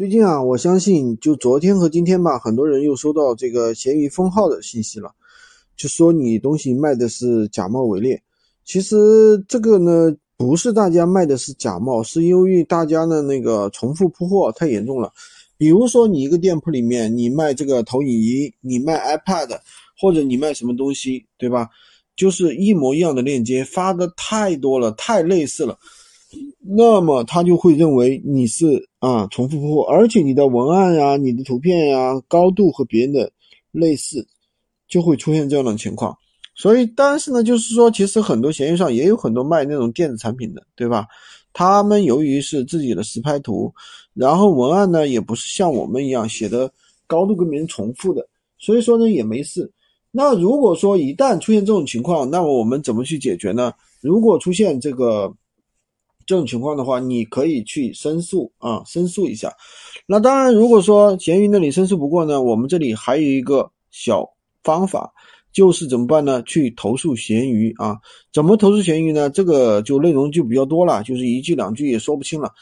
最近啊，我相信就昨天和今天吧，很多人又收到这个闲鱼封号的信息了，就说你东西卖的是假冒伪劣。其实这个呢，不是大家卖的是假冒，是因为大家的那个重复铺货太严重了。比如说你一个店铺里面，你卖这个投影仪，你卖 iPad，或者你卖什么东西，对吧？就是一模一样的链接发的太多了，太类似了。那么他就会认为你是啊重复铺货，而且你的文案呀、你的图片呀高度和别人的类似，就会出现这样的情况。所以，但是呢，就是说，其实很多闲鱼上也有很多卖那种电子产品的，对吧？他们由于是自己的实拍图，然后文案呢也不是像我们一样写的高度跟别人重复的，所以说呢也没事。那如果说一旦出现这种情况，那么我们怎么去解决呢？如果出现这个。这种情况的话，你可以去申诉啊，申诉一下。那当然，如果说闲鱼那里申诉不过呢，我们这里还有一个小方法，就是怎么办呢？去投诉闲鱼啊。怎么投诉闲鱼呢？这个就内容就比较多了，就是一句两句也说不清了。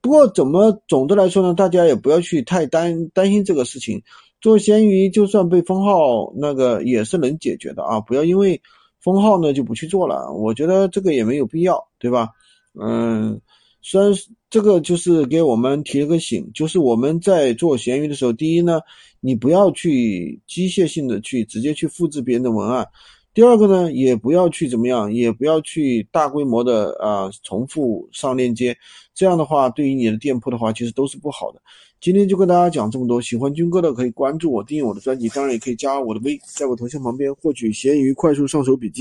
不过怎么总的来说呢，大家也不要去太担担心这个事情。做闲鱼就算被封号，那个也是能解决的啊。不要因为封号呢就不去做了，我觉得这个也没有必要，对吧？嗯，虽然这个就是给我们提了个醒，就是我们在做闲鱼的时候，第一呢，你不要去机械性的去直接去复制别人的文案；第二个呢，也不要去怎么样，也不要去大规模的啊重复上链接，这样的话对于你的店铺的话，其实都是不好的。今天就跟大家讲这么多，喜欢军哥的可以关注我，订阅我的专辑，当然也可以加我的微，在我头像旁边获取闲鱼快速上手笔记。